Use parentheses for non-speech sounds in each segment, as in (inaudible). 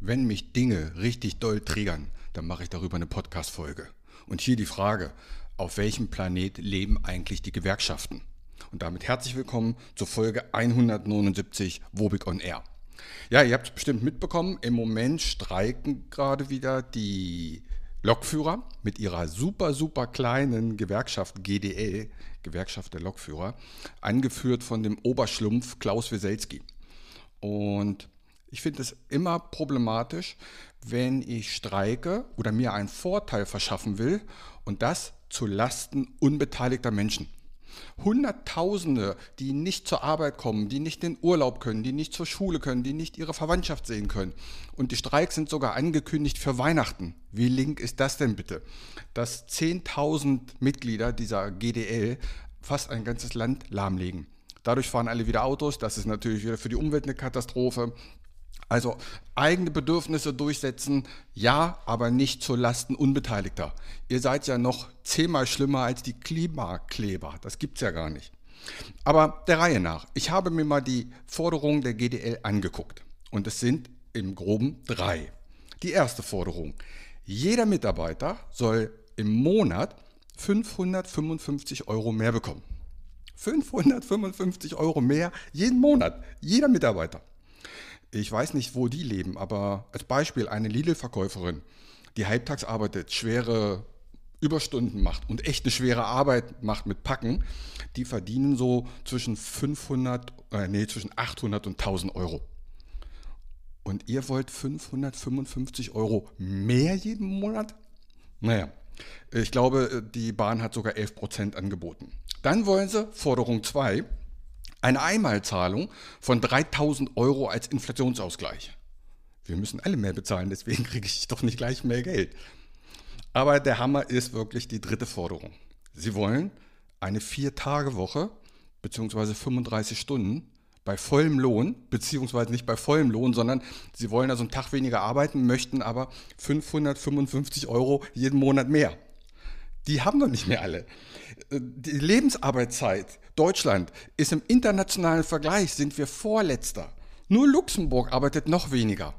Wenn mich Dinge richtig doll triggern, dann mache ich darüber eine Podcast-Folge. Und hier die Frage, auf welchem Planet leben eigentlich die Gewerkschaften? Und damit herzlich willkommen zur Folge 179 Wobig on Air. Ja, ihr habt es bestimmt mitbekommen, im Moment streiken gerade wieder die Lokführer mit ihrer super, super kleinen Gewerkschaft GDL, Gewerkschaft der Lokführer, angeführt von dem Oberschlumpf Klaus Weselski. Und ich finde es immer problematisch, wenn ich streike oder mir einen Vorteil verschaffen will und das zu Lasten unbeteiligter Menschen. Hunderttausende, die nicht zur Arbeit kommen, die nicht in Urlaub können, die nicht zur Schule können, die nicht ihre Verwandtschaft sehen können. Und die Streiks sind sogar angekündigt für Weihnachten. Wie link ist das denn bitte? Dass 10.000 Mitglieder dieser GDL fast ein ganzes Land lahmlegen. Dadurch fahren alle wieder Autos. Das ist natürlich wieder für die Umwelt eine Katastrophe. Also eigene Bedürfnisse durchsetzen, ja, aber nicht zu Lasten Unbeteiligter. Ihr seid ja noch zehnmal schlimmer als die Klimakleber. Das gibt es ja gar nicht. Aber der Reihe nach. Ich habe mir mal die Forderungen der GDL angeguckt. Und es sind im groben drei. Die erste Forderung. Jeder Mitarbeiter soll im Monat 555 Euro mehr bekommen. 555 Euro mehr jeden Monat. Jeder Mitarbeiter. Ich weiß nicht, wo die leben, aber als Beispiel eine Lidl-Verkäuferin, die halbtags arbeitet, schwere Überstunden macht und echt eine schwere Arbeit macht mit Packen, die verdienen so zwischen 500, äh, nee, zwischen 800 und 1000 Euro. Und ihr wollt 555 Euro mehr jeden Monat? Naja, ich glaube, die Bahn hat sogar 11 Prozent angeboten. Dann wollen sie, Forderung 2, eine Einmalzahlung von 3000 Euro als Inflationsausgleich. Wir müssen alle mehr bezahlen, deswegen (laughs) kriege ich doch nicht gleich mehr Geld. Aber der Hammer ist wirklich die dritte Forderung. Sie wollen eine Vier-Tage-Woche bzw. 35 Stunden bei vollem Lohn, beziehungsweise nicht bei vollem Lohn, sondern sie wollen also einen Tag weniger arbeiten, möchten aber 555 Euro jeden Monat mehr. Die haben doch nicht mehr alle. Die Lebensarbeitszeit Deutschland ist im internationalen Vergleich, sind wir Vorletzter. Nur Luxemburg arbeitet noch weniger.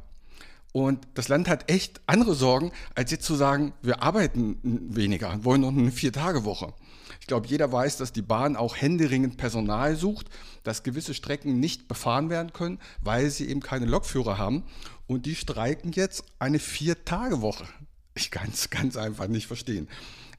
Und das Land hat echt andere Sorgen, als jetzt zu sagen, wir arbeiten weniger wollen noch eine Vier-Tage-Woche. Ich glaube, jeder weiß, dass die Bahn auch händeringend Personal sucht, dass gewisse Strecken nicht befahren werden können, weil sie eben keine Lokführer haben. Und die streiken jetzt eine Vier-Tage-Woche. Ich kann es ganz einfach nicht verstehen.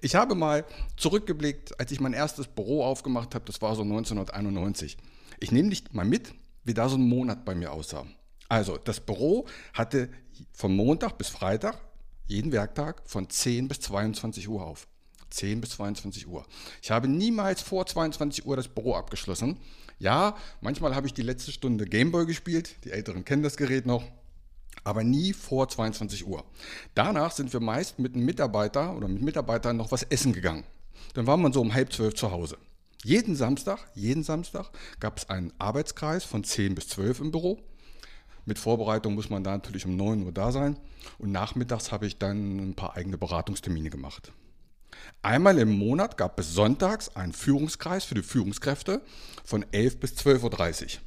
Ich habe mal zurückgeblickt, als ich mein erstes Büro aufgemacht habe, das war so 1991. Ich nehme dich mal mit, wie da so ein Monat bei mir aussah. Also, das Büro hatte von Montag bis Freitag, jeden Werktag, von 10 bis 22 Uhr auf. 10 bis 22 Uhr. Ich habe niemals vor 22 Uhr das Büro abgeschlossen. Ja, manchmal habe ich die letzte Stunde Gameboy gespielt. Die Älteren kennen das Gerät noch aber nie vor 22 Uhr. Danach sind wir meist mit einem Mitarbeiter oder mit Mitarbeitern noch was essen gegangen. Dann war man so um halb zwölf zu Hause. Jeden Samstag, jeden Samstag gab es einen Arbeitskreis von 10 bis 12 im Büro. Mit Vorbereitung muss man da natürlich um 9 Uhr da sein. Und nachmittags habe ich dann ein paar eigene Beratungstermine gemacht. Einmal im Monat gab es sonntags einen Führungskreis für die Führungskräfte von 11 bis 12.30 Uhr.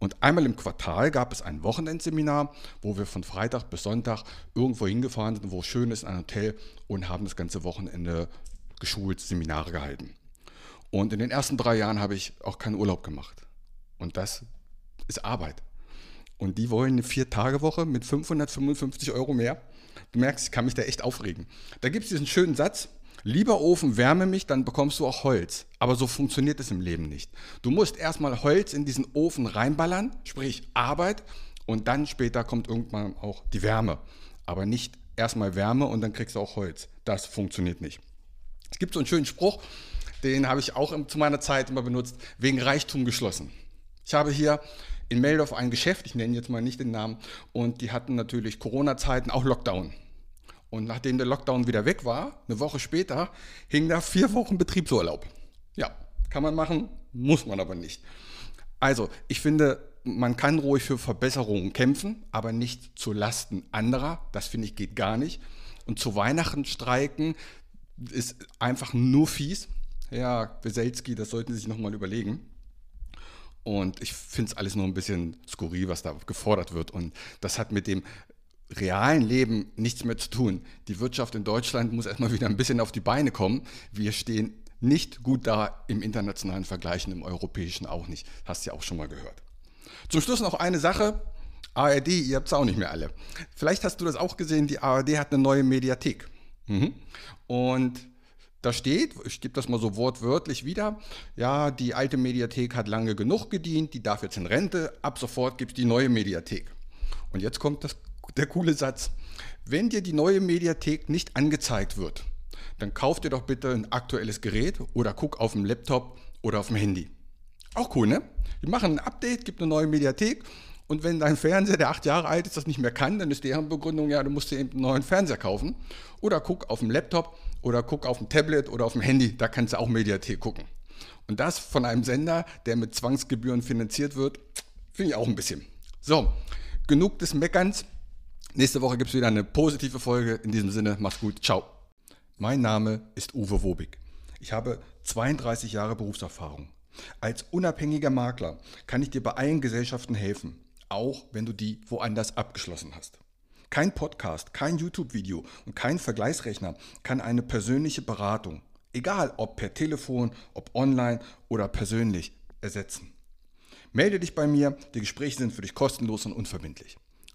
Und einmal im Quartal gab es ein Wochenendseminar, wo wir von Freitag bis Sonntag irgendwo hingefahren sind, wo es schön ist, ein Hotel und haben das ganze Wochenende geschult, Seminare gehalten. Und in den ersten drei Jahren habe ich auch keinen Urlaub gemacht. Und das ist Arbeit. Und die wollen eine Vier-Tage-Woche mit 555 Euro mehr. Du merkst, ich kann mich da echt aufregen. Da gibt es diesen schönen Satz, Lieber Ofen, wärme mich, dann bekommst du auch Holz. Aber so funktioniert es im Leben nicht. Du musst erstmal Holz in diesen Ofen reinballern, sprich Arbeit, und dann später kommt irgendwann auch die Wärme. Aber nicht erstmal Wärme und dann kriegst du auch Holz. Das funktioniert nicht. Es gibt so einen schönen Spruch, den habe ich auch zu meiner Zeit immer benutzt, wegen Reichtum geschlossen. Ich habe hier in Meldorf ein Geschäft, ich nenne jetzt mal nicht den Namen, und die hatten natürlich Corona-Zeiten, auch Lockdown. Und nachdem der Lockdown wieder weg war, eine Woche später, hing da vier Wochen Betriebsurlaub. Ja, kann man machen, muss man aber nicht. Also, ich finde, man kann ruhig für Verbesserungen kämpfen, aber nicht zu Lasten anderer. Das finde ich geht gar nicht. Und zu Weihnachten streiken ist einfach nur fies. ja, Weselski, das sollten Sie sich nochmal überlegen. Und ich finde es alles nur ein bisschen skurril, was da gefordert wird. Und das hat mit dem realen Leben nichts mehr zu tun. Die Wirtschaft in Deutschland muss erstmal wieder ein bisschen auf die Beine kommen. Wir stehen nicht gut da im internationalen Vergleich und im europäischen auch nicht. Hast du ja auch schon mal gehört. Zum Schluss noch eine Sache. ARD, ihr habt es auch nicht mehr alle. Vielleicht hast du das auch gesehen, die ARD hat eine neue Mediathek. Mhm. Und da steht, ich gebe das mal so wortwörtlich wieder, ja, die alte Mediathek hat lange genug gedient, die darf jetzt in Rente, ab sofort gibt es die neue Mediathek. Und jetzt kommt das, der coole Satz. Wenn dir die neue Mediathek nicht angezeigt wird, dann kauf dir doch bitte ein aktuelles Gerät oder guck auf dem Laptop oder auf dem Handy. Auch cool, ne? Die machen ein Update, gibt eine neue Mediathek und wenn dein Fernseher, der acht Jahre alt ist, das nicht mehr kann, dann ist deren Begründung, ja, du musst dir eben einen neuen Fernseher kaufen. Oder guck auf dem Laptop oder guck auf dem Tablet oder auf dem Handy, da kannst du auch Mediathek gucken. Und das von einem Sender, der mit Zwangsgebühren finanziert wird, finde ich auch ein bisschen. So, genug des Meckerns. Nächste Woche gibt es wieder eine positive Folge. In diesem Sinne, mach's gut. Ciao. Mein Name ist Uwe Wobig. Ich habe 32 Jahre Berufserfahrung. Als unabhängiger Makler kann ich dir bei allen Gesellschaften helfen, auch wenn du die woanders abgeschlossen hast. Kein Podcast, kein YouTube-Video und kein Vergleichsrechner kann eine persönliche Beratung, egal ob per Telefon, ob online oder persönlich, ersetzen. Melde dich bei mir, die Gespräche sind für dich kostenlos und unverbindlich.